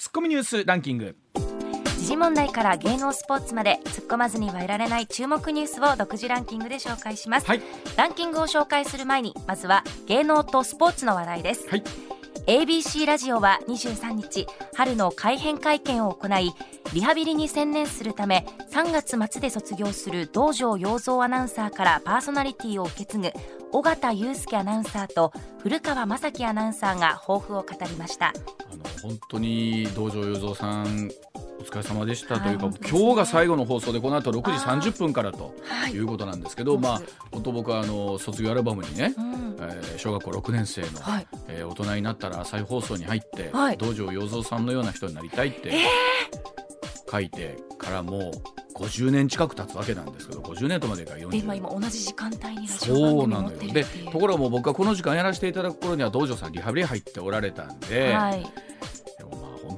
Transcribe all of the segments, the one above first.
ツッコミニュースランキング。時事問題から芸能スポーツまで突っ込まずにはいられない注目ニュースを独自ランキングで紹介します、はい。ランキングを紹介する前にまずは芸能とスポーツの話題です、はい。ABC ラジオは23日春の改編会見を行いリハビリに専念するため3月末で卒業する道場洋蔵アナウンサーからパーソナリティを受け継ぐ尾形祐介アナウンサーと古川正樹アナウンサーが抱負を語りました本当に道場雄三さんお疲れ様でしたというか、はい今日が最後の放送でこの後6時あー。30分からとはい。いうことなんですけど、まあ本当僕はあの卒業アルバムにね、うん。えー小学校6年生の、はい。えー大人になったら再放送に入って、はい。道場洋三さんのような人になりたいって書いてからもう50年近く経つわけなんですけど50年とまでか40で今今同じ時間帯にそうなのよ。でところがもう僕がこの時間やらせていただく頃には道場さんリハビリ入っておられたんで、はい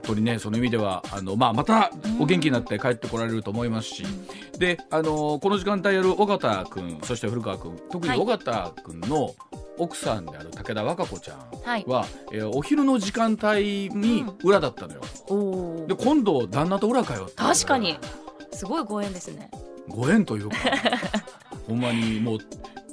当にねその意味ではあの、まあ、またお元気になって帰ってこられると思いますし、であのこの時間帯やる尾形君そして古川君特にはい。尾形君の奥さんである武田和歌子ちゃんはい。は、えーお昼の時間帯に裏だったのよ、おで今度旦那と裏かよ確かに。すごいご縁ですね。ご縁というか。ほんまにもう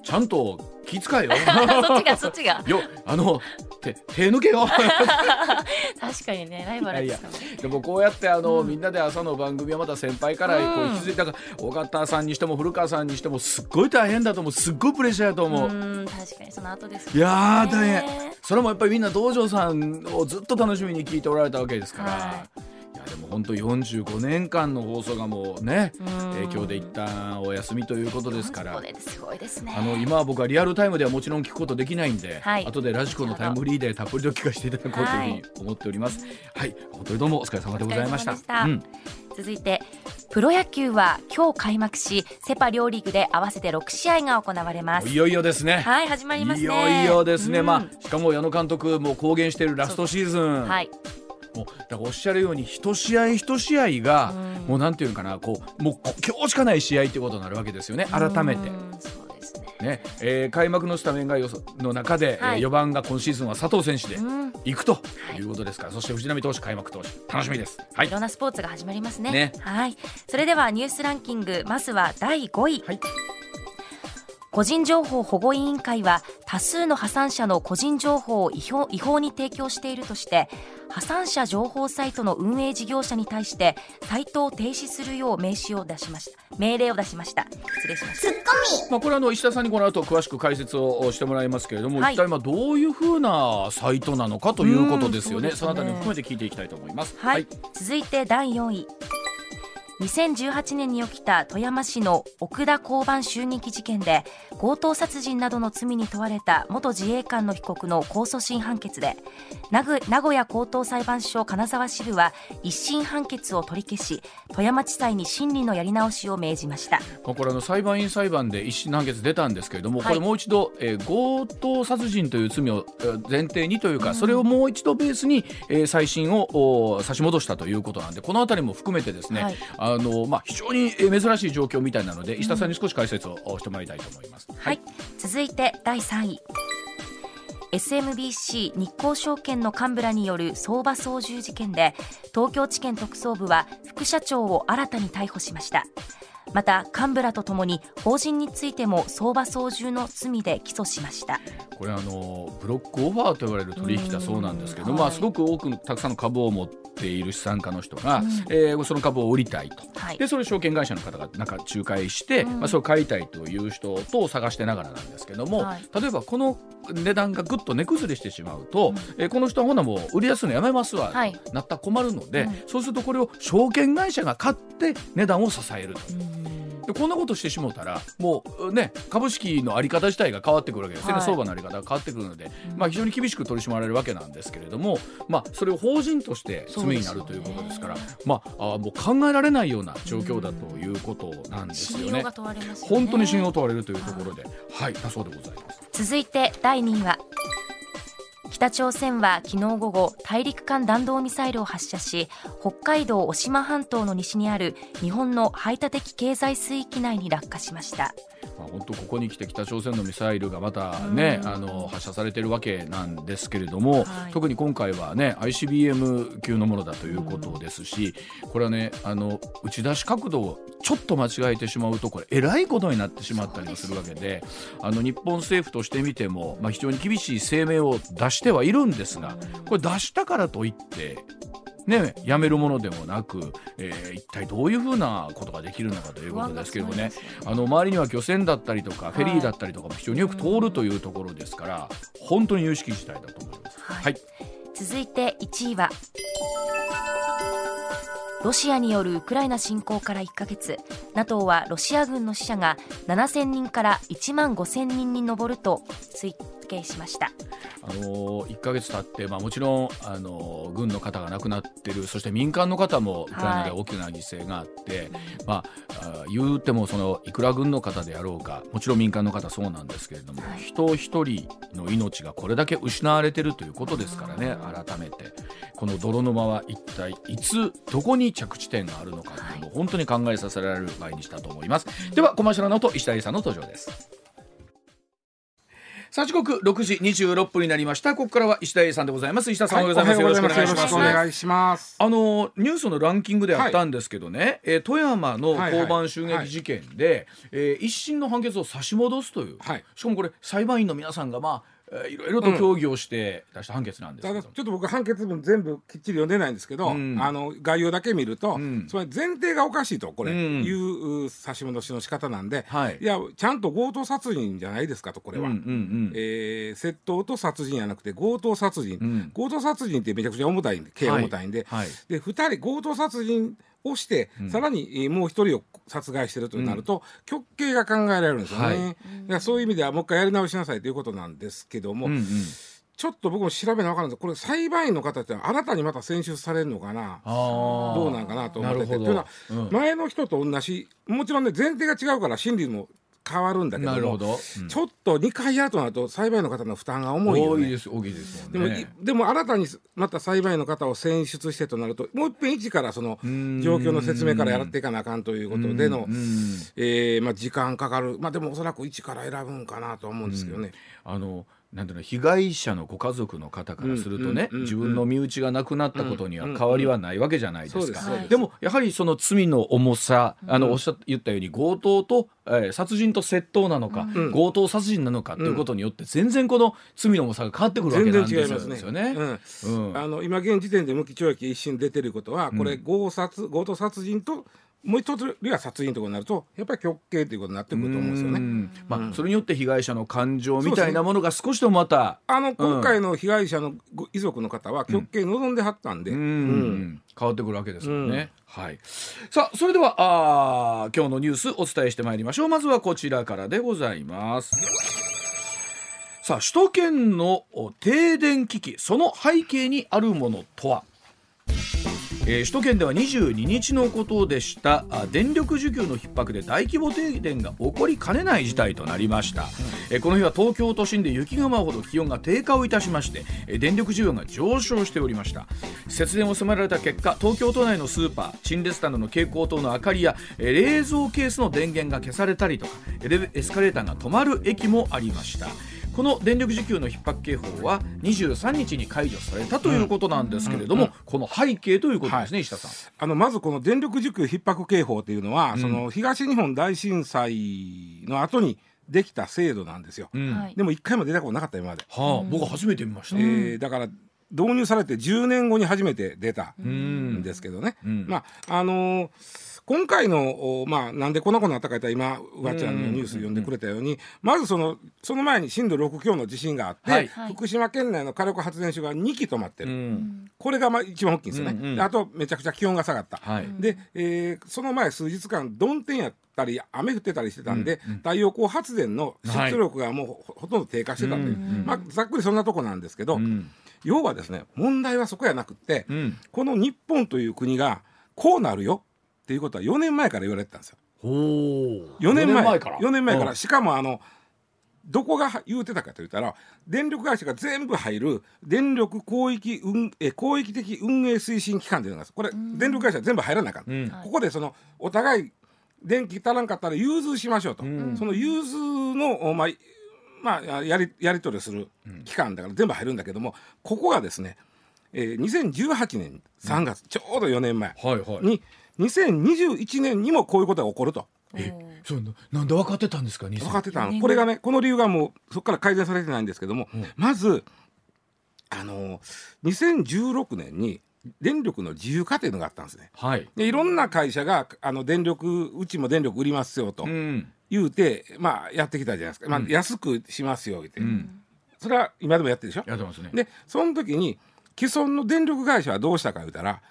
ちゃんと気遣いよ。そっちがそっちが。よあの手手抜けよ。確かにねライバルですからね。でもこうやってあの、うん。みんなで朝の番組はまた先輩からこううん引き継いだから尾形さんにしても古川さんにしてもすっごい大変だと思う。すっごいプレッシャーやと思う。うん確かにその後ですいやー大ね変。それもやっぱりみんな道場さんをずっと楽しみに聞いておられたわけですから、、はいやでも本当45年間の放送がもうねうん。影響で一旦お休みということですからすごいですね。あの今は僕はリアルタイムではもちろん聞くことできないんで、はい。後でラジコのタイムフリーでたっぷりと聞かせていただこうというふうに思っております。はい、本当にどうもお疲れ様でございました。うん。続いてプロ野球は今日開幕しセ・パ両リーグで合わせて6試合が行われます。いよいよですね。はい始まりますね。いよいよですね、うん。まあしかも矢野監督も公言しているラストシーズン、はいもうだからおっしゃるように一試合一試合が、うん。もうなんていうのかなこうもうこ今日しかない試合ってことになるわけですよね改めて。ね。ねえー開幕のスタメンが予想の中で、はいえー4番が今シーズンは佐藤選手でうん。行くとい。いうことですから、そして藤浪投手開幕投手楽しみです。はい。いろんなスポーツが始まりますね。ね。はい。それではニュースランキングまずは第5位、はい個人情報保護委員会は多数の破産者の個人情報を違法違法に提供しているとして破産者情報サイトの運営事業者に対してサイトを停止するよう名刺を出しました命令を出しました失礼しましたまあ、これはあの石田さんにこの後詳しく解説をしてもらいますけれども、はい一体まあどういうふうなサイトなのかということですよね。うんそのあたりも含めて聞いていきたいと思います。はい、続いて第4位2018年に起きた富山市の奥田交番襲撃事件で強盗殺人などの罪に問われた元自衛官の被告の控訴審判決で名古屋高等裁判所金沢支部は一審判決を取り消し富山地裁に審理のやり直しを命じました。まあ、これあの裁判員裁判で一審判決出たんですけれども、はい。これもう一度、えー強盗殺人という罪をえー前提にというか、それをもう一度ベースに、えー再審をお差し戻したということなんでこのあたりも含めてですね、はいあのまあ、非常にえー珍しい状況みたいなので、石田さんに少し解説をおしてもらいたいと思います。はい、続いて第3位。SMBC 日興証券の幹部らによる相場操縦事件で東京地検特捜部は副社長を新たに逮捕しましたまた幹部らとともに法人についても相場操縦の罪で起訴しました。これあのブロックオファーと言われる取引だそうなんですけど、まあ、すごく多くのたくさんの株を持っている資産家の人が、うん。えーその株を売りたいと。はい。でそれを証券会社の方がなんか仲介して、うん。まあ、それを買いたいという人と探してながらなんですけども、はい。例えばこの値段がぐっと値崩れしてしまうと、うん。えーこの人はほなもう売り出すのやめますわ、はい。なったら困るので、うん。そうするとこれを証券会社が買って値段を支えると。うんでこんなことしてしもうたらもうね株式のあり方自体が変わってくるわけですね、はい。相場のあり方が変わってくるので、うん。まあ、非常に厳しく取り締まられるわけなんですけれども、まあ、それを法人として罪になるということですからそうまあ、あもう考えられないような状況だということなんですよね。信用が。問われますよね。本当に信用を問われるというところで、はい、だそうでございます。続いて第2位は北朝鮮は昨日午後大陸間弾道ミサイルを発射し北海道渡島半島の西にある日本の排他的経済水域内に落下しました。まあ、本当ここに来て北朝鮮のミサイルがまたね、あの発射されてるわけなんですけれども、はい、特に今回はね ICBM 級のものだということですし、これはねあの打ち出し角度をちょっと間違えてしまうとこれえらいことになってしまったりもするわけであの日本政府としてみても、まあ、非常に厳しい声明を出してはいるんですがこれ出したからといってね、やめるものでもなく、えー、一体どういうふうなことができるのかということですけどもね。あの周りには漁船だったりとかフェリーだったりとかも非常によく通るというところですから、はい、本当に有識事態だと思います。はい、はい、続いて1位はロシアによるウクライナ侵攻から1ヶ月。NATO はロシア軍の死者が7000人から1万5000人に上ると推計しました。あの1か月経って、まあ、もちろんあの軍の方が亡くなってるそして民間の方もウクライナで大きな犠牲があって、はい、まあ、言うてもそのいくら軍の方であろうかもちろん民間の方そうなんですけれども、はい、人一人の命がこれだけ失われてるということですからね改めて。この泥沼は一体いつどこに着地点があるのかというのを本当に考えさせられる場合にしたと思います、ではコマーシャルの後石田さんの登場ですさあ時刻六時二十六分になりました。ここからは石田英さんでございます。石田さん、はい、おはようございます。よろしくお願いします。あのニュースのランキングであったんですけどね、はい、えー、富山の交番襲撃事件で、はいはい、えー、一審の判決を差し戻すという、はい、しかもこれ裁判員の皆さんがまあいろいろと協議をして出した判決なんですけど、うん、ちょっと僕判決文全部きっちり読んでないんですけど、うん、あの概要だけ見ると、うん、それ前提がおかしいとこれ、いう差し戻しの仕方なんで、はい、いやちゃんと強盗殺人じゃないですかとこれは、うんうんうん、えー、窃盗と殺人じゃなくて強盗殺人、強盗殺人ってめちゃくちゃ重たいんで刑重たいんで、はい。はい、で2人強盗殺人をして、うん、さらにもう一人を殺害してるとなると、うん、極刑が考えられるんですよね、はい、だからそういう意味ではもう一回やり直しなさいということなんですけども、うんうん、ちょっと僕も調べな分からないです。これ裁判員の方って新たにまた選出されるのかなどうなんかなと思ってて。というのは、前の人と同じもちろんね前提が違うから審理も変わるんだけども、うん、ちょっと2回やるとなると裁判員の方の負担が重いよね。多いです大きいですもんね。でもでも新たにまた裁判員の方を選出してとなるともう一遍一からその状況の説明からやっていかなあかんということでの、えー、まあ、時間かかるまあでもおそらく一から選ぶんかなと思うんですけどね。あのなんていうの被害者のご家族の方からするとね、自分の身内が亡くなったことには変わりはないわけじゃないですか。でもやはりその罪の重さ、あのおっしゃ言ったように強盗と、えー、殺人と窃盗なのか、うん、強盗殺人なのかということによって全然この罪の重さが変わってくるわけなんですよね。あの今現時点で無期懲役一審出てることはこれ強殺強盗殺人ともう一つは殺人とかになるとやっぱり極刑ということになってくると思うんですよね。まあ、それによって被害者の感情みたいなものが少しでもまた、あの今回の被害者の遺族の方は極刑望んではったんで、変わってくるわけですもんね。はい、さあそれではあ今日のニュースお伝えしてまいりましょう。まずはこちらからでございます。さあ首都圏の停電危機その背景にあるものとは？えー、首都圏では22日のことでした。電力需給の逼迫で大規模停電が起こりかねない事態となりました、うん、えー、この日は東京都心で雪が舞うほど気温が低下をいたしまして、えー、電力需要が上昇しておりました。節電を迫られた結果東京都内のスーパー陳列棚の蛍光灯の明かりや、えー、冷蔵ケースの電源が消されたりとかエスカレーターが止まる駅もありました。この電力需給の逼迫警報は23日に解除されたということなんですけれども、うんうん、この背景ということですね、はい、石田さん。あのまずこの電力需給逼迫警報というのは、うん、その東日本大震災の後にできた制度なんですよ、でも一回も出たことなかった今まで、はあ、僕初めて見ました、えー、だから導入されて10年後に初めて出たん。ですけどね、まああのー今回の、まあ、なんでこんなことになったか言ったら今うわちゃんのニュース読んでくれたように、まずそのその前に震度6強の地震があって、はい、福島県内の火力発電所が2基止まってる、うん、これがまあ一番大きいんですよね、うんうん、あとめちゃくちゃ気温が下がった、はい、で、えー、その前数日間曇天やったり雨降ってたりしてたんで、うんうん、太陽光発電の出力がもうほとんど低下してたという、まあ、ざっくりそんなとこなんですけど、うん、要はですね問題はそこやなくって、この日本という国がこうなるよっていうことは4年前から言われてたんですよ。4年前。から？4年前から。しかもあのどこが言うてたかと言ったら電力会社が全部入る電力広域運え広域的運営推進機関というのがこれ電力会社全部入らなあかん、うん、ここでそのお互い電気足らんかったら融通しましょうと、その融通の、まあまあ、やりやり取りする期間だから全部入るんだけどもここがですね、えー、2018年3月、ちょうど4年前に、はいはい、2021年にもこういうことが起こると。えそうなんで分かってたんですか分かってたの。これがねこの理由がもうそこから改善されてないんですけども、うん、まずあの2016年に電力の自由化というのがあったんですね。はい、でいろんな会社があの電力うちも電力売りますよと言うて、うん、まあ、やってきたじゃないですか、まあ、安くしますよって、うん、それは今でもやってるでしょ？やってますね、でその時に既存の電力会社はどうしたか言うたら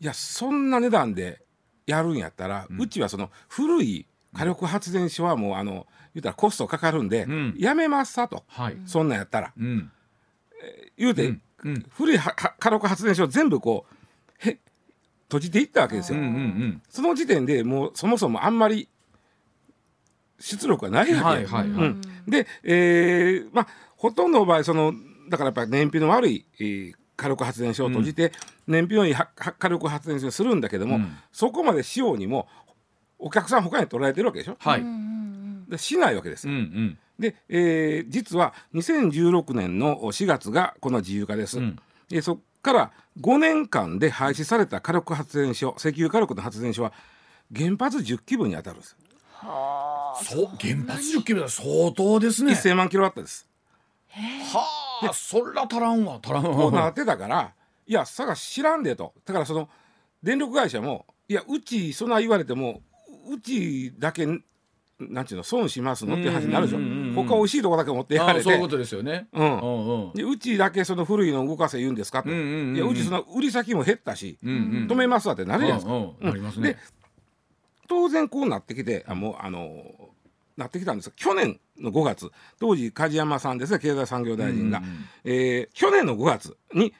いやそんな値段でやるんやったら、うん、うちはその古い火力発電所はもうあの言うたらコストかかるんで、やめますさと、はい、そんなんやったら。うん。言うて、古い火力発電所を全部こうへ閉じていったわけですよ、うんうんうん、その時点でもうそもそもあんまり出力がないわけ、で、えー、まあほとんどの場合そのだからやっぱり燃費の悪い、えー、火力発電所を閉じて、うん、燃費のいい火力発電所にするんだけども、うん、そこまでしようにもお客さん他に取られてるわけでしょ、はい、でしないわけですよ。うんうんで、えー、実は2016年の4月がこの自由化です。うん、でそこから5年間で廃止された火力発電所石油火力の発電所は原発10基分に当たるんです。はあ、そう原発10基分は相当ですね。1000万キロワットです。はあ、そら足らんわ足らんわ。こうなってたからいやさが知らんでとだからその電力会社もいやうちそんな言われてもうちだけなんていうの損しますのって話になるでしょ。他美味しいとこだけ持ってやられて。そういうことですよね、うん。うん、でうちだけその古いの動かせ言うんですかと、うんうんうん、いやうちその売り先も減ったし、うんうん、止めますわってなるじゃないですか、うんうん、で当然こうなってきてあもうあのなってきたんです去年の5月当時梶山さんですね経済産業大臣が、うんうん、えー、去年の5月に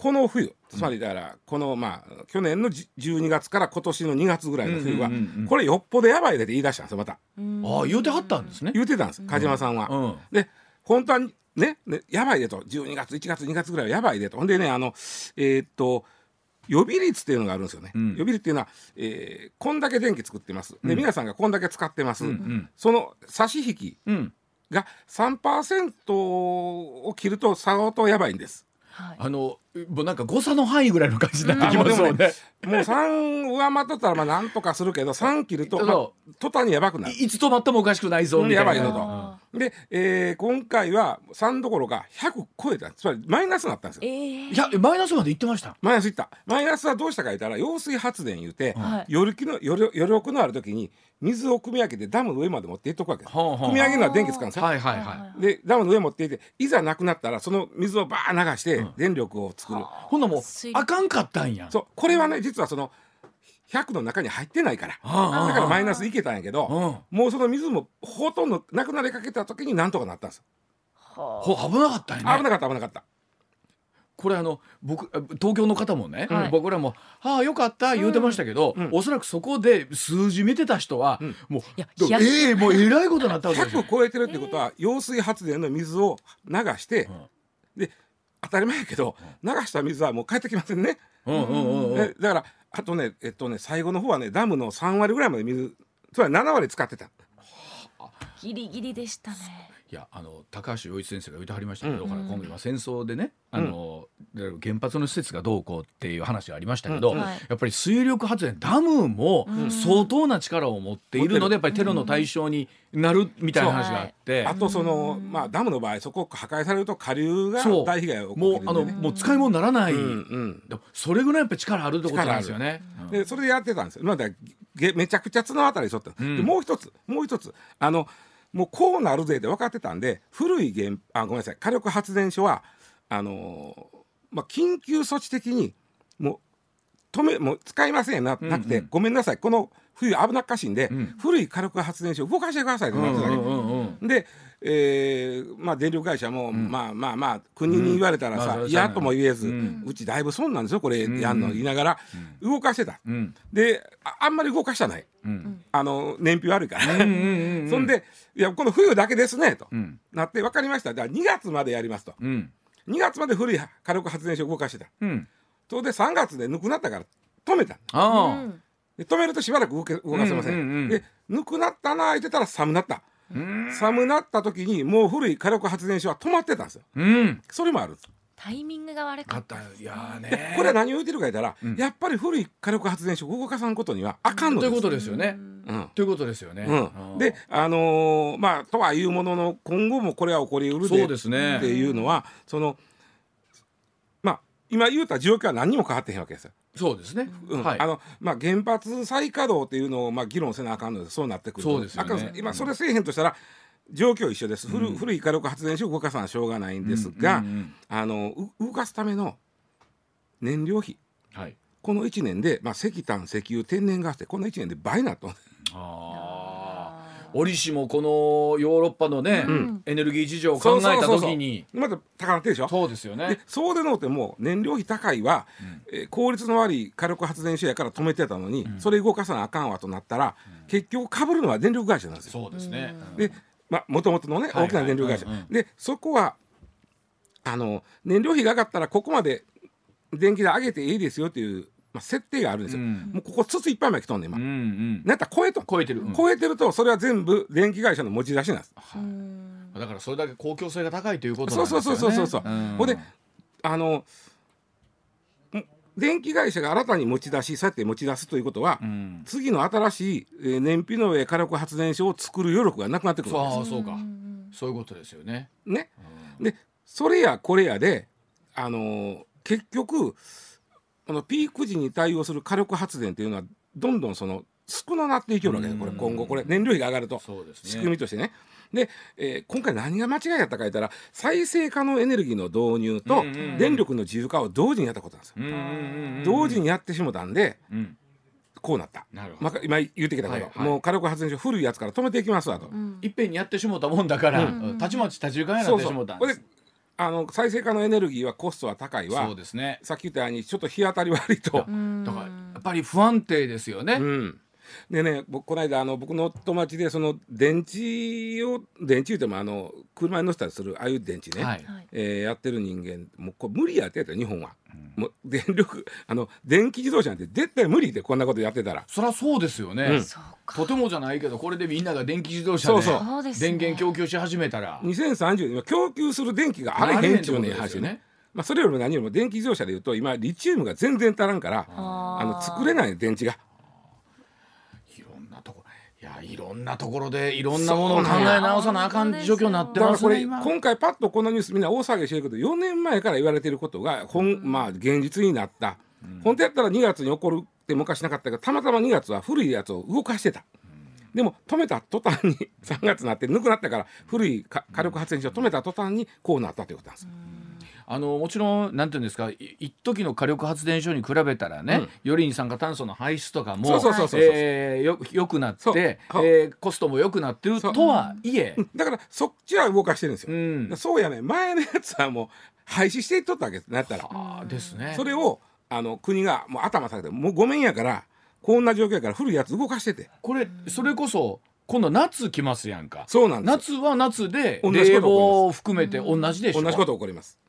この冬つまりだからこのまあ去年の12月から今年の2月ぐらいの冬はこれよっぽどやばいでって言い出したんですよまた。ああ言うてはったんですね。言うてたんです梶山さんは。うん、で本当はねねやばいでと。12月1月2月ぐらいはやばいでと。ほんでねあのえー、っと予備率っていうのがあるんですよね、うん、予備率っていうのは、えー、こんだけ電気作ってます、で皆さんがこんだけ使ってます、うんうん、その差し引きが3%を切ると相当やばいんです。はい、あのもうなんか誤差の範囲ぐらいの感じになってきますもんね。もう3上回っとったらまあなんとかするけど3切ると、まあ、途端にやばくなる。いつ止まってもおかしくないぞみたいな。やばいぞと。で、えー、今回は3どころか100超えたつまりマイナスになったんですよ。えー、いやマイナスまでいってました？マイナスいった。マイナスはどうしたか言ったら揚水発電言うて、はい、余力の余力のある時に水を汲み上げてダムの上まで持っていっとくわけ。です。汲み上げるのは電気使うんですよ。はいはいはい。でダムの上持っていっていざなくなったらその水をバー流して電力を作る。うん、ほんなもうあかんかったんや。そう。これはね実はその100の中に入ってないから。だからマイナスいけたんやけどもうその水もほとんどなくなりかけた時になんとかなったんですほ危なかったんやね。危なかった危なかったこれあの僕東京の方もね、はい、僕らも「はあよかった」言うてましたけど、うん、おそらくそこで数字見てた人は、うん、もうええー、もうえらいことになったわけですよ。100超えてるってことは揚水発電の水を流して、うん、で当たり前やけど流した水はもう帰ってきませんね。うんうんうんうん、だからあとねえっとね最後の方はねダムの3割ぐらいまで水つまり7割使ってた。ギリギリでしたね。いやあの高橋洋一先生が言ってはりましたけど、うん、今後今戦争でねあの、うん、原発の施設がどうこうっていう話がありましたけど、うん。やっぱり水力発電ダムも相当な力を持っているので、やっぱりテロの対象になるみたいな話があって、あとその、まあ、ダムの場合そこ破壊されると下流が大被害を起こる、ね、もうあのもう使い物にならない、それぐらいやっぱ力あるってことなんですよね。でそれでやってたんですよ。まあ、めちゃくちゃ綱渡りしとった、もう一つもう一つ。あのもうこうなるぜって分かってたんで古い原あごめんなさい。火力発電所はあのー、まあ、緊急措置的にもう止めもう使いませんななくて、うんうん、ごめんなさい。この冬危なっかしいんで、うん、古い火力発電所を動かしてくださいってなってただけ、で、えーまあ、電力会社も、うん、まあまあまあ国に言われたらさ嫌、うん、とも言えず、うん、うちだいぶ損なんですよこれやんの言いながら、動かしてた、であんまり動かしたない、あの燃費悪いから、そんでいやこの冬だけですねと、なって分かりました。じゃあ2月までやりますと、うん、2月まで古い火力発電所を動かしてた、うん、それで3月で抜くなったから止めた。止めるとしばらく動け動かせません,、うんうんうん。でぬくなったな言ってたら寒なった寒なった時にもう古い火力発電所は止まってたんですよ。うん。それもあるタイミングが悪かった。たいやーでねこれは何を言ってるか言ったら、うん。やっぱり古い火力発電所を動かさんことにはあかんのです。ということですよね。うん。ということですよね。うん、であのーまあとはいうものの今後もこれは起こりうるそうでですね。っていうのはそのまあ今言うた状況は何にも変わってへんわけですよ。そうですね。うん。はい。あのまあ、原発再稼働っていうのを、まあ、議論せなあかんのでそうなってくると。そうですよね。今それせえへんとしたら状況一緒です、古古い火力発電所を動かさなしょうがないんですが、うん。うんうんあのう動かすための燃料費。はい。この1年で、まあ、石炭石油天然ガスってこの1年で倍になったん。あ折しもこのヨーロッパのねん。エネルギー事情を考えた時に。また高なってるでしょ？そうですよね。でそうでのうても燃料費高いは、えー効率の悪い火力発電所やから止めてたのに、それ動かさなあかんわとなったら、結局かぶるのは電力会社なんですよ。そうですね。でまもともとのね大きな電力会社、うんうん。でそこはあの燃料費が上がったらここまで電気代上げていいですよっていう、まあ、設定があるんですよ、うん。もうここ筒いっぱいまで来とんねん今、うんうん。なんやったら超えとん。超えてる。うん。超えてるとそれは全部電気会社の持ち出しなんです。うん。だからそれだけ公共性が高いということなんですよね。そうそうそうそうそう、ん。ほんであのん電気会社が新たに持ち出しそうやって持ち出すということは、うん。次の新しい、えー燃費の上火力発電所を作る余力がなくなってくるわけでそうそうか。んそういうことですよね。すね。でそれやこれやで、あのー結局このピーク時に対応する火力発電っていうのはどんどんその少ななっていけるわけでこれうん今後これ燃料費が上がると。仕組みとしてね。で、えー今回何が間違いやったか言ったら再生可能エネルギーの導入とうんうんうん。電力の自由化を同時にやったことなんですよ。うんうんうんうん。同時にやってしもたんでうんこうなった。なるほど。まあ、今言ってきたこと、はいはい。もう火力発電所古いやつから止めていきますわと。うん。いっぺんにやってしもうたもんだからうん。たちまち立ち行かになってしもうたんですあの再生可能エネルギーはコストは高いわ。そうですね。さっき言ったようにちょっと日当たり悪いと。うんだからやっぱり不安定ですよね。うんでね僕この間あの僕の友達でその電池を電池言うてもあの車に乗せたりするああいう電池ね、はい。はい。えーやってる人間もうこれ無理やってやったよ日本は、もう電力あの電気自動車なんて絶対無理でこんなことやってたら。そりゃそうですようねうか。とてもじゃないけどこれでみんなが電気自動車でそうそう。そうですね。電源供給し始めたら。2030年は供給する電気があれへんっちゅうねん話よね。まあ、それよりも何よりも電気自動車でいうと今リチウムが全然足らんからあの作れない電池がいやいろんなところでいろんなものを考え直さなあかん状況になってだからこれますね今。今回パッとこのニュースみんな大騒ぎしてるけど4年前から言われてることがほん、まあ、現実になった、本当やったら2月に起こるって昔なかったけどたまたま2月は古いやつを動かしてた。でも止めた途端に 3月になってぬくなったから古いか火力発電所を止めた途端にこうなったということなんです。あのもちろんなんていうんですかい一時の火力発電所に比べたらね、より二酸化炭素の排出とかもよよくなって、えーコストも良くなってるとはいえ、だからそっちは動かしてるんですよ。うん、そうやね前のやつはもう廃止していっとったわけですなったら。ですね。それをあの国がもう頭下げてもうごめんやからこんな状況やから古いやつ動かしてて。これそれこそ今度夏来ますやんか。そうなんですよ。夏は夏で冷房を含めて同じでしょ、同じこと起こります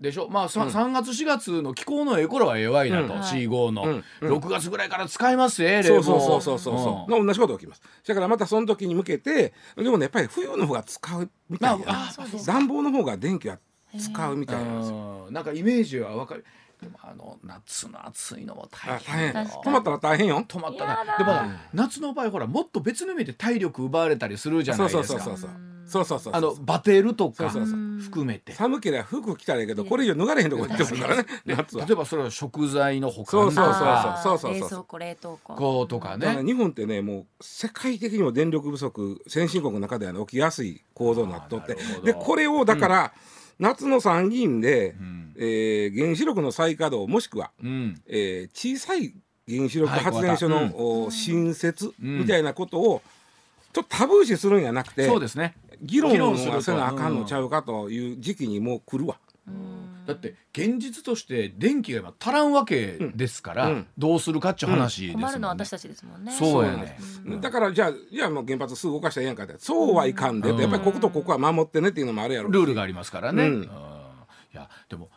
でしょ？まあ、さうん。3月4月の気候のええ頃は弱いなと、うん。C5 の、うん。うん。6月ぐらいから使いますえ冷房そうそうそうそう。そうそう、ん。同じこと起きます。だからまたその時に向けてでもねやっぱり冬の方が使うみたいな、まああそうです暖房の方が電気は使うみたいなんですよ。うん。なんかイメージはわかる。でもあの夏の暑いのも大変止まったら大変よ。止まったら。でも夏の場合ほらもっと別の意味で体力奪われたりするじゃなそいうですか。そうそうそうそうそうそうそうあのバテるとかそうそうそう。含めて。寒ければ服着たらいいけどこれ以上脱がれへんとこ行ってくるから ね。夏は。例えばそれは食材の保管とそうそうそうかそうそうそう。冷蔵庫冷凍庫とかね。日本ってねもう世界的にも電力不足先進国の中ではね起きやすい構造になっとって。でこれをだから、夏の参議院で、ん。えー原子力の再稼働もしくは、うん。えー小さい原子力はい。発電所の、お新設うん。みたいなことをちょっとタブー視するんやなくてそうですね議論議論するとはせなあかんのちゃうかという時期にもう来るわ。だって現実として電気が今足らんわけですから、うん。どうするかっちゅう話ですもんね、困るのは私たちですもんね。そうやねだからじゃあじゃあもう原発すぐ動かしたらええやんかってそうはいかんで、うん。やっぱりこことここは守ってねっていうのもあるやろルールがありますからね。うん。うん。いやでも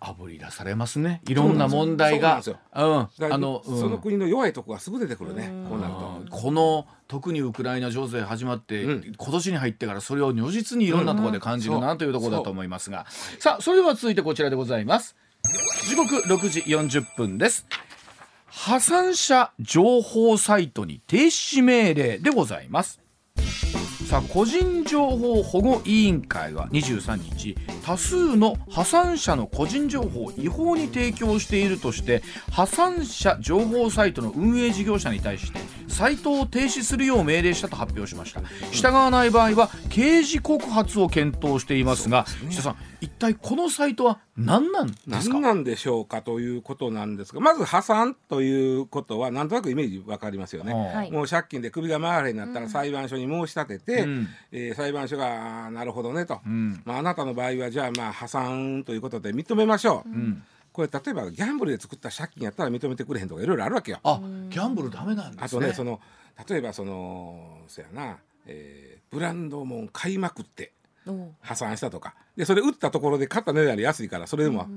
あぶり出されますね。いろんな問題が。そううんあの、その国の弱いとこがすぐ出てくるね、こうなると。この特にウクライナ情勢始まって、うん。今年に入ってからそれを如実にいろんなところで感じるなというところだと思いますが、さあそれでは続いてこちらでございます。時刻6時40分です。破産者情報サイトに停止命令でございますさあ個人情報保護委員会は23日多数の破産者の個人情報を違法に提供しているとして破産者情報サイトの運営事業者に対してサイトを停止するよう命令したと発表しました。従わない場合は刑事告発を検討していますが石田さん一体このサイトは何なんですか？何なんでしょうかということなんですがまず破産ということはなんとなくイメージわかりますよね。はい。もう借金で首が回れになったら裁判所に申し立てて、うん。えー裁判所がなるほどねと、うん。まあ、あなたの場合はじゃあまあ破産ということで認めましょう、うんこれ例えばギャンブルで作った借金やったら認めてくれへんとかいろいろあるわけよ。あギャンブルダメなんですね。あとねその例えばそのそやな、えーブランドもん買いまくって破産したとか。でそれ売ったところで買った値段より安いからそれでも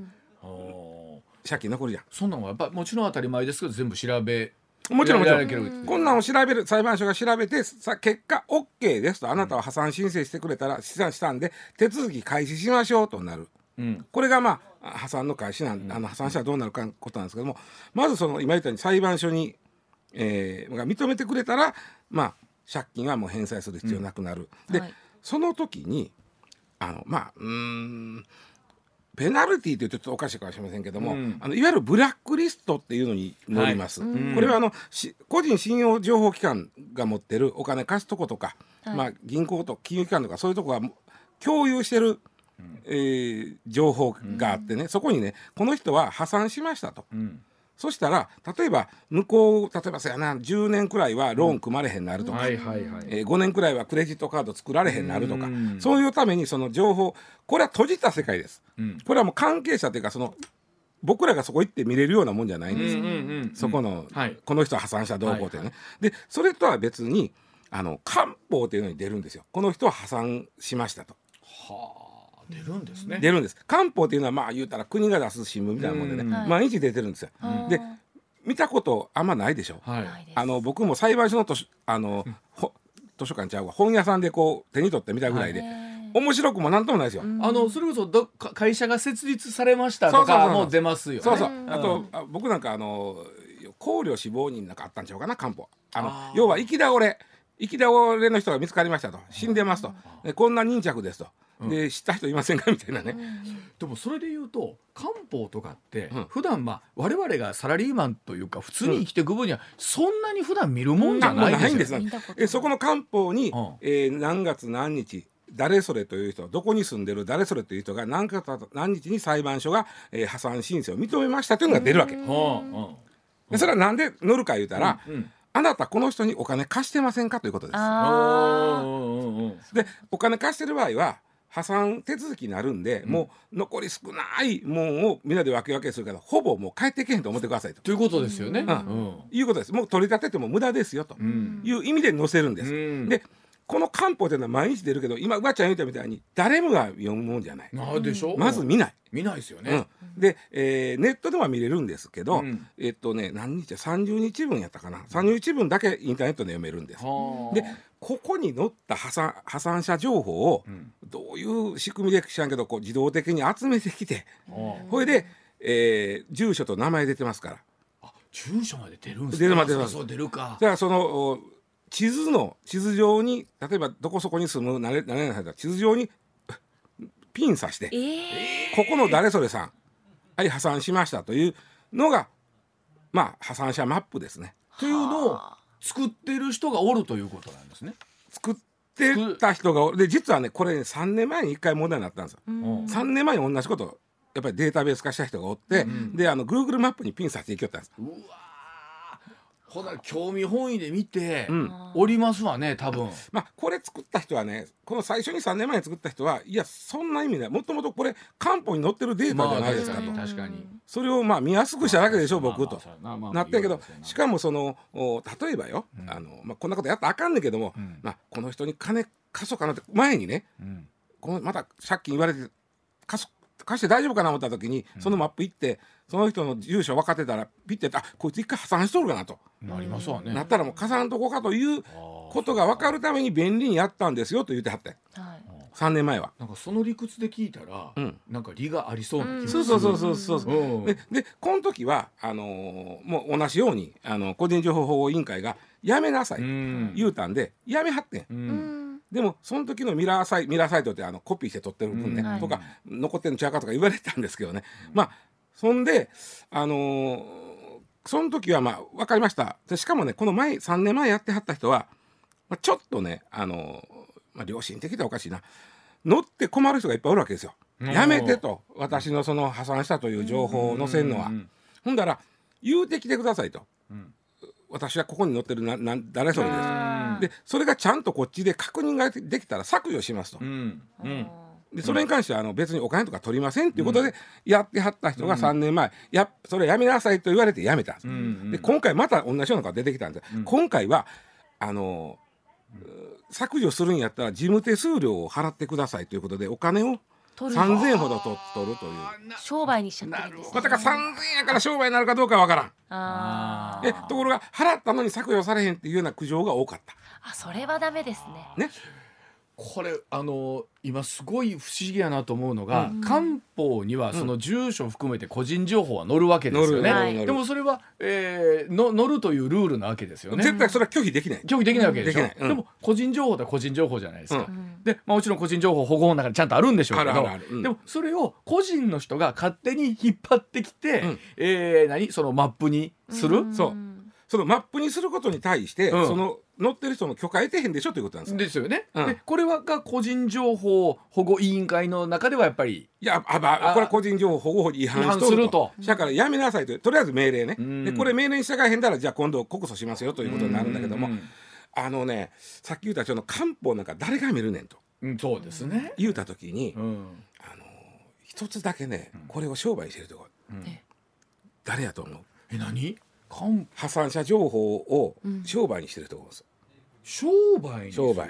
借金残るじゃん。そんなのはやっぱもちろん当たり前ですけど全部調べもちろんもちろん。こんなんを調べる裁判所が調べてさ結果 OK ですとあなたは破産申請してくれたら試算したんで手続き開始しましょうとなる。うん。これがまあ破産の開始なんあの破産者はどうなるかことなんですけどもまずその今言ったように裁判所に、えーが認めてくれたらまあ借金はもう返済する必要なくなる、で、はいその時にあのまあうーんペナルティーというとちょっとおかしいかもしれませんけども、うん。あのいわゆるブラックリストっていうのに載ります、ん。これはあのし個人信用情報機関が持ってるお金貸すとことか、はい。まあ、銀行と金融機関とかそういうとこが共有してる、えー情報があってね、そこにねこの人は破産しましたと。うんそしたら例えば向こう例えばそうやな10年くらいはローン組まれへんなるとか、はいはいはいえー5年くらいはクレジットカード作られへんなるとかうんそういうためにその情報これは閉じた世界です。うんこれはもう関係者というかその僕らがそこ行って見れるようなもんじゃないんですよ。うんうんうんそこの、はいこの人は破産したどうこうっていうね。はでそれとは別にあの官報っていうのに出るんですよ。この人は破産しましたと。はあ出るんですね。出るんです。官報っていうのはまあ言うたら国が出す新聞みたいなもんでね、毎日出てるんですよ。で見たことあんまないでしょ。はい。あの僕も裁判所の図書あの、ほ図書館ちゃうわ。本屋さんでこう手に取ってみたぐらいで、面白くもなんともないですよ。あのそれこそどか会社が設立されましたとそうそうそう。かもう出ますよね。そうそう、うん。あとあ僕なんかあの考慮死亡人なんかあったんちゃうかな官報あの要は生き倒れ生き倒れの人が見つかりましたと。死んでますと。でこんな忍着ですと。で知った人いませんか？みたいなね、でもそれで言うと漢方とかってうん。普段まあ我々がサラリーマンというか普通に生きていく分にはそんなに普段見るもんじゃないないんですよです。見たことない。えそこの官報に、うん。えー何月何日誰それという人どこに住んでる誰それという人が何月何日に裁判所が、えー破産申請を認めましたというのが出るわけ。はでそれはなんで乗るか言うたら、うん。うんあなたこの人にお金貸してませんかということです。でお金貸してる場合は破産手続きになるんで、もう残り少ないもんをみんなで分け分けするからほぼもう帰ってけへんと思ってくださいと。ということですよね。うん。うん。いうことです。もう取り立てても無駄ですよとうん。いう意味で載せるんです。うん。でこの漢方というのは毎日出るけど今うばちゃん言ったみたいに誰もが読むもんじゃない。なるでしょまず見ない。見ないですようん。ね。で、えーネットでは見れるんですけど、うん。えっとね何日30日分やったかな。30日分だけインターネットで読めるんです。はあ。でここに載った破産破産者情報をん。どういう仕組みで知らんけどこう自動的に集めてきてはこれで、えー住所と名前出てますから。住所まで出るんです出るまで出るあそう出るか。だからそのお地図の地図上に例えばどこそこに住む何々々さんだ地図上にピン刺してえー。ここの誰それさんはい破産しましたというのがまあ破産者マップですね。というのを作ってる人がおるということなんですね。作ってた人がで実はねこれね3年前に1回問題になったんですよ。うん。3年前に同じことやっぱりデータベース化した人がおって、であの Google マップにピンさせていきよったんです。うわーほな興味本位で見て、うんおりますわね多分。まあこれ作った人はねこの最初に3年前に作った人はいやそんな意味ないもともとこれ漢方に載ってるデータじゃないですかと、まあ確かにそれをまあ見やすくしただけでしょ僕と。まあまあなってんけどしかももそのお例えばよ、あのまあ、こんなことやったらあかんねんけども、んまあ、この人に金貸そうかなって前にねうんこのまた借金言われて貸す貸して大丈夫かな思った時にそのマップ行ってその人の住所分かってたらピッてあこいつ一回破産しとるかなと。なりますわね。なったらもう貸さんとこかということが分かるために便利にやったんですよと言ってはって。はい。3年前は。なんかその理屈で聞いたら、うん。なんか理がありそうな気がする、そうそうそうそうそうそう。うん。ででこの時はあのーもう同じようにあの個人情報保護委員会がやめなさい、うん。言うたんでやめはってん。ううんんでもその時のミラーサイミラーサイトってあのコピーして撮ってる分ね、うん。はい。とか残ってんのちゃうかとか言われてたんですけどね、まあそんであのーその時はまあ分かりました。でしかもねこの前3年前やってはった人は、まあ、ちょっとねあのーまあ、良心的ではおかしいな。乗って困る人がいっぱいおるわけですよ。うん。やめてと。私のその破産したという情報を載せるのは。うん。ほんだら言うてきてくださいと。うん私はここに載ってるなな誰それですでそれがちゃんとこっちで確認ができたら削除しますと。う。ん。うん。でそれに関してはあの別にお金とか取りませんっていうことでやってはった人が3年前、やそれやめなさいと言われてやめた。ん。です。うん。で今回また同じようなのが出てきたんで、うん。今回はあのう削除するんやったら事務手数料を払ってくださいということでお金を3,000円ほど取取るという。商売にしちゃってるんですねまたか3,000円やから商売になるかどうかわからん。あーえところが払ったのに削除されへんっていうような苦情が多かった。あそれはダメですねね。これあの今すごい不思議やなと思うのが、うん。官報にはその住所含めて個人情報は載るわけですよね、載る載る載る。でもそれは、えー、の載るというルールなわけですよね。絶対それは拒否できない。拒否できないわけでしょ、うん。でも個人情報って個人情報じゃないですか、うん。うんで、まあ、もちろん個人情報保護法の中にちゃんとあるんでしょうけど。でもそれを個人の人が勝手に引っ張ってきて、うん。えー何？そのマップにする、ん。そう。そのマップにすることに対して、うん。その乗ってる人の許可得てへんでしょということなんですよ。ですよね、うん。でこれはが個人情報保護委員会の中ではやっぱりいやあばあこれは個人情報保護法に違反し違反と。るとすると。だからやめなさいと。とりあえず命令ね。うん。でこれ命令に従えへんだらじゃあ今度告訴しますよということになるんだけども、うん。あのねさっき言ったその漢方なんか誰が見るねんと。うんそうですね、言うた時に、うん。あの一つだけねこれを商売してるとこうん。え誰やと思う？え何？官破産者情報をうん。商売にしてるとこです。商売にする？商売。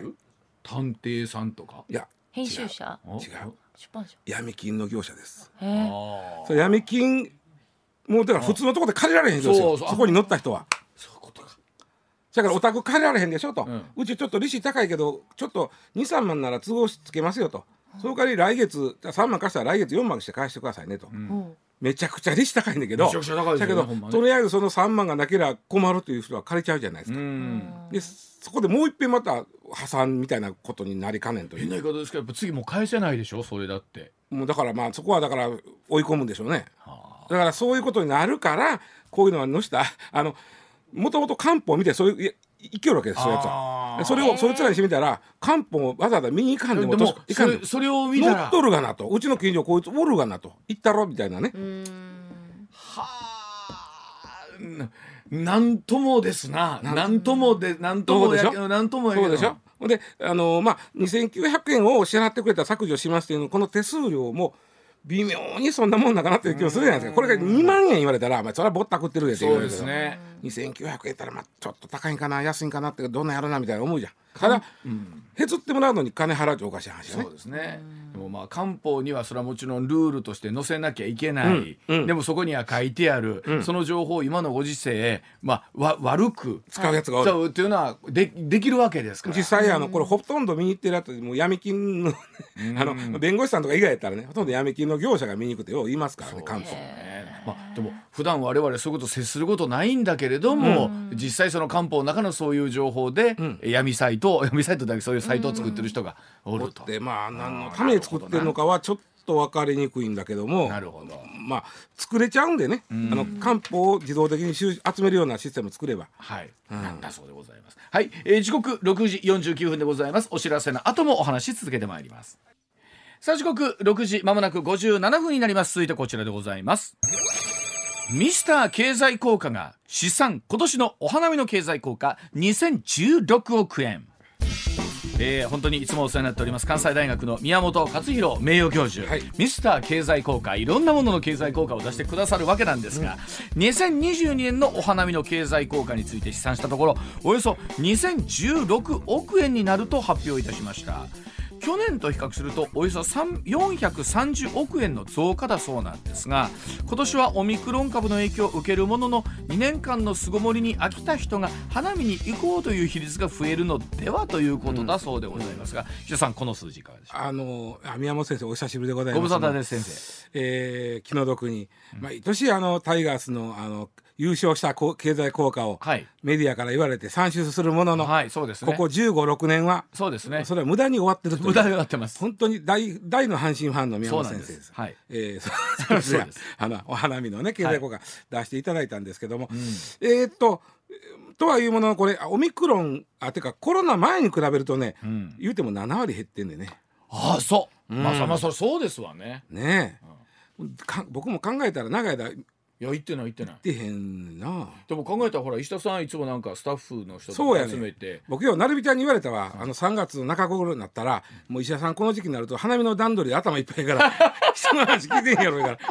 探偵さんとか？いや。編集者？あ違う。出版社？闇金の業者です。へえ。あー。それ闇金もうだから普通のところで借りられへんですよそうそう。そこに乗った人は。そういうことか。だからお宅借りられへんでしょと、ううんちちょっと利子高いけどちょっと23万なら都合つけますよと、その代わり来月じゃあ3万貸したら来月4万して返してくださいねと、うん。うんめちゃくちゃ利子高いんだけど。めちゃくちゃ高いですよねだけど、ほんまねとりあえずその3万がなければ困るという人は借りちゃうじゃないですうか、ん。でそこでもう一遍また破産みたいなことになりかねんとい変なう。言い方ですけどやっぱ次もう返せないでしょそれだって。もうだからまあそこはだから追い込むんでしょうね。はだからそういうことになるからこういうのはのした？あのもともと漢方を見てそういう生きよるわけですそういうやつは。それをそいつらにしてみたら漢方をわざわざ見に行かんでもいかんでも。それを見たら。乗っとるがなと。うちの近所こいつおるがなと。言ったろ？みたいなね。はあなんともですな。なんともでなんともやそうでしょ？なんともやけど。そうでしょ？ほんであのまあ2900円を支払ってくれたら削除しますっていうのこの手数料も微妙にそんなもんだかなっていう気もするじゃないですか。これが2万円言われたら、まあ、それはぼったくってるでって言そうわれるけどですね2900円たらまあちょっと高いんかな安いんかなってどんなんやろなみたいな思うじゃん。ただうん。へつってもらうのに金払うっておかしい話よね。そうですね。でもまあ漢方にはそれはもちろんルールとして載せなきゃいけない。うんうん。でもそこには書いてある、うん。その情報を今のご時世まあわ悪く。使うやつがおうっていうのはでできるわけですから。実際あのこれほとんど見に行ってるやつもう闇金のあの弁護士さんとか以外やったらねほとんど闇金の業者が見に行くってよう言いますからね漢方。ねまあ、でも普段我々そういうこと接することないんだけれども、実際その漢方の中のそういう情報で、ん闇サイト 闇サイトだけそういうサイトを作ってる人がおると。でまあ何のために作ってるのかはちょっと分かりにくいんだけどもなるほど。まあ作れちゃうんでね、あの漢方を自動的に集集めるようなシステムを作ればはい、なんだそうでございます。はい、えー時刻6時49分でございます。お知らせの後もお話し続けてまいります。さあ時刻6時まもなく57分になります。続いてこちらでございます。ミスター経済効果が試算今年のお花見の経済効果2016億円。えー本当にいつもお世話になっております関西大学の宮本勝弘名誉教授、はい。ミスター経済効果いろんなものの経済効果を出してくださるわけなんですが、2022年のお花見の経済効果について試算したところおよそ2016億円になると発表いたしました去年と比較するとおよそ3 430億円の増加だそうなんですが今年はオミクロン株の影響を受けるものの2年間の巣ごもりに飽きた人が花見に行こうという比率が増えるのではということだそうでございますが、石田さんこの数字いかがでしょうか？あのあ宮本先生お久しぶりでございますご無沙汰です。先生えー気の毒に、毎年あのタイガースのあの優勝した経済効果をはい。メディアから言われて算出するものの、はいそうですね。ここ1 5 6年はそうですね。それは無駄に終わってるという。無駄になってます。本当に大大の阪神ファンの宮本先生です。はい。えー です。あのお花見のね経済効果出していただいたんですけども、えーっととはいうもののこれオミクロンあてかコロナ前に比べるとね、ん。言うても7割減ってんでね。ああそう、うん。まあそまあそそうですわね。ねえ、か僕も考えたら長い間いや言ってない言ってない。てへんな。でも考えたらほら石田さんいつもなんかスタッフの人とかそうやね集めて、僕よなるびちゃんに言われたわ、あの3月の中頃になったらもう石田さんこの時期になると花見の段取りで頭いっぱいやから 人の話聞いてんやろやか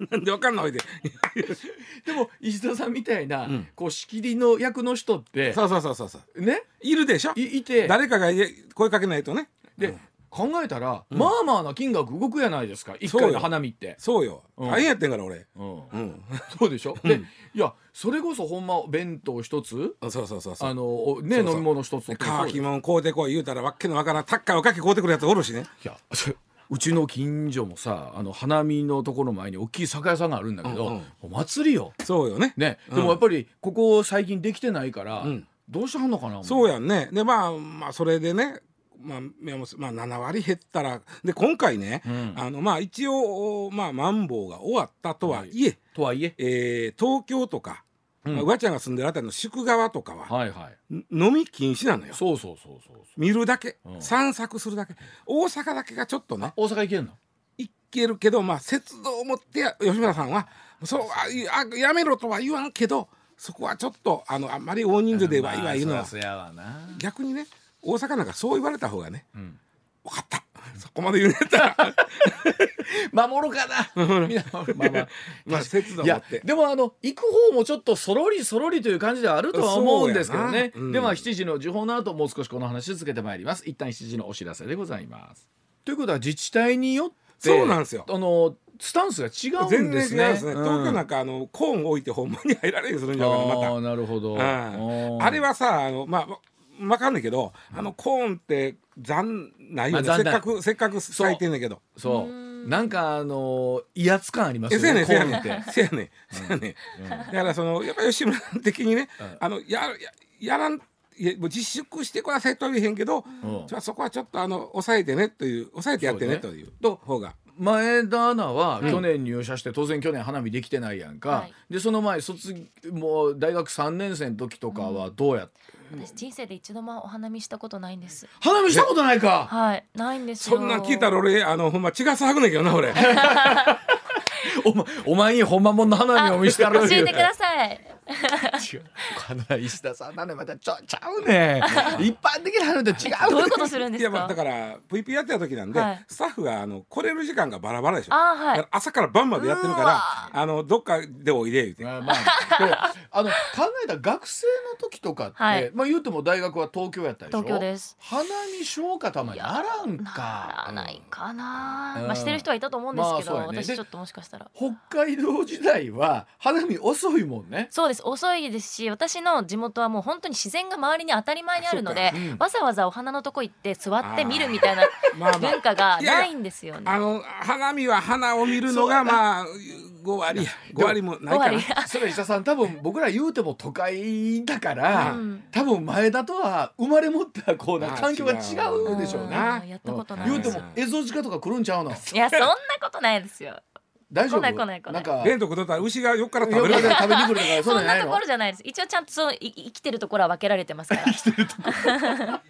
らな。んでわかんないおいで。でも石田さんみたいな、ん。こう仕切りの役の人ってそうそうそうそうそう。ね？いるでしょ？いいて。誰かが声かけないとね。で、うん考えたら、まあまあな金額動くやないですか。一回の花見って。そうよ、うん。大変やってんから俺。うん。うん。そうでしょ、でいやそれこそほんま弁当一つ？そうそうそうそう。あのおねそうそう。飲み物一つとって。もそう乾きもん買うてこい言うたらわっけのわからんタッカーおかき買うてくるやつおるしね。いやうちの近所もさあの花見のところの前に大きい酒屋さんがあるんだけど、うんうん。お祭りよ。そうよね。ね、うん。でもやっぱりここ最近できてないから、うん。どうしてはんのかなそうややんね。でまあまあそれでねまあ、まあ、7割減ったらで今回ね、うん。あのまあ一応まあマンボウが終わったとはいえ、とはいえ？えー東京とか、うん。まあ、うわちゃんが住んでるあたりの宿川とかは、はいはい。ん飲み禁止なのよ。そうそうそうそう見るだけ、うん。散策するだけ。大阪だけがちょっとね大阪行けんの？行けるけどまあ節度を持ってや吉村さんはそうあやめろとは言わんけどそこはちょっとあのあんまり大人数でわいわい言うのは、まあ逆にね大阪なんかそう言われた方がねうん。分かった。そこまで言うんやったら。守るかな。みんなまあまあまあ節度を持って。でもあの行く方もちょっとそろりそろりという感じではあるとは思うんですけどね、そうん。では7時の時報の後もう少しこの話続けてまいります。一旦7時のお知らせでございます。ということは自治体によってそうなんですよ。あのスタンスが違うん全ですね。すね、東京なんかあのコーン置いてほんまに入られるするんじゃないかなまた。ああなるほど、うんうん。あれはさあのまあわわかんないけど、あのコーンって残ないよね、まあせっかくせっかく咲いてんねんけど。そう。なんかあの威圧感ありますえせやねよねん。せやねん。せやねん。せやねん。だからそのやっぱり吉村的にね、うん。あのやややらんいやもう自粛してくださいとは言えへんけど、うん。じゃあそこはちょっとあの抑えてねという抑えてやってねというと方が。前田アナはうん。去年入社して当然去年花見できてないやんか、はい。でその前卒もう大学3年生の時とかはどうやって、私人生で一度もお花見したことないんです。花見したことないか。はい。ないんですよ。そんなん聞いたら俺あのほんま血が騒ぐねんけどな俺。お前お前にほんまもんの花見を見せたら教えてください違う。金石田さんなねまたちょちゃうね。一般的な花と違うどういうことするんですいやまあだかから VP やってた時なんで、はい。スタッフがあの来れる時間がバラバラでしょ。はい。朝から晩までやってるからあのどっかでおいで言うて。まあまあ。あの考えたら学生の時とかって、はい。まあ言うても大学は東京やったでしょ？東京です。花見消化たまにならんなからないかな、うん。まあしてる人はいたと思うんですけど、まあね。私ちょっともしかしたら。北海道時代は花見遅いもんね。そうです。遅いですし私の地元はもう本当に自然が周りに当たり前にあるので、そうん。わざわざお花のとこ行って座って見るみたいなまあまあ。文化がいやいやないんですよね。あの花見は花を見るのがまあ5割5割もないかそれ石田さん多分僕ら言うても都会だから、うん。多分前田とは生まれ持ったこうなまあ環境が違うでしょうね。うんやったことない言うてもエゾジカとか来るんちゃうの？いやそんなことないですよ。大丈夫？来ない来ない来ない。んか弁当食っとったら牛が横から食べる。から食べに来るとか そうそんなとじゃないのころじゃないです。一応ちゃんとそのい生きてるところは分けられてますから。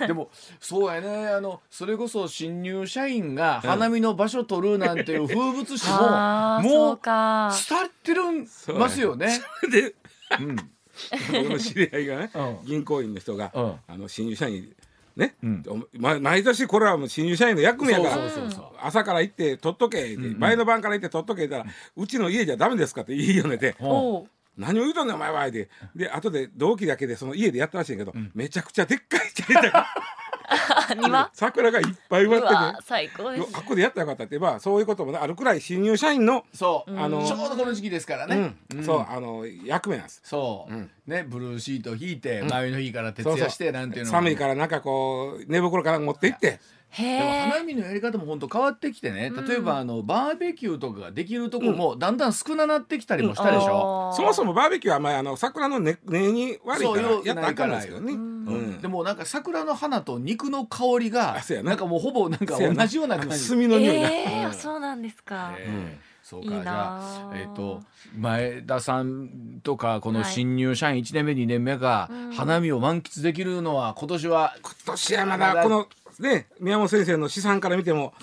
でもそうやね。あのそれこそ新入社員が花見の場所取るなんていう風物詩も、ああもそう。伝ってるんますよね。でうん。僕の知り合いがねうん。銀行員の人がうん。あの新入社員ね。うん。毎年これはもう新入社員の役目やから。朝から行って取っとけ。って、うんうん。前の晩から行って取っとけたら、うちの家じゃダメですかって言いよねて、何を言うとんねんお前は。ってで後で同期だけでその家でやったらしいんやけど、ん。めちゃくちゃでっかいテレビが 庭？桜がいっぱい植うわってわ最高ねです。あっこでやったらよかったって。言えばそういうこともあるくらい新入社員の、そう、あのちょうどこの時期ですからね、うん。そうあの役目なんです。そう、うん。ねブルーシート引いて、前の日から徹夜してなんていうの。も寒いからなんかこう寝袋から持って行って。へでもえ。花見のやり方も本当変わってきてね。例えばあのバーベキューとかができるとこもだんだん少ななってきたりもしたでしょ、そもそもバーベキューはまああの桜の根根に悪いからやったらあかんのですけどね。ううん。んでもなんか桜の花と肉の香りがあそうやな。なんかもうほぼなんかそうやな。同じような感じ。炭の匂いが、えあそうなんですか、ええそうか。いいなじゃああえっ、と前田さんとかこのはい新入社員1年目2年目がうん。花見を満喫できるのは今年は、今年はまだこのね宮本先生の試算から見ても、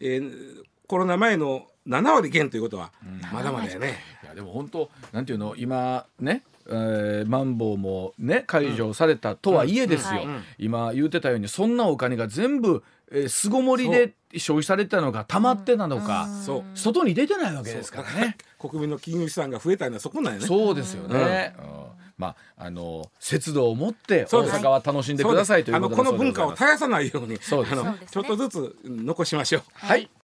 えーコロナ前の7割減ということはまだまだやね。いやでも本当なんていうの今ねえーマンボウもね解除されたとはいえですよ、うんはい。今言ってたようにそんなお金が全部、えー、巣ごもりで消費されてたのか溜まってたのか、外に出てないわけですからね。国民の金融資産が増えたのはそこなんやね。そうですよね。うん。まああの節度を持って大阪は楽しんでくださいというあことでのこの文化を絶やさないようにそうですあのそうですねちょっとずつ残しましょう。はい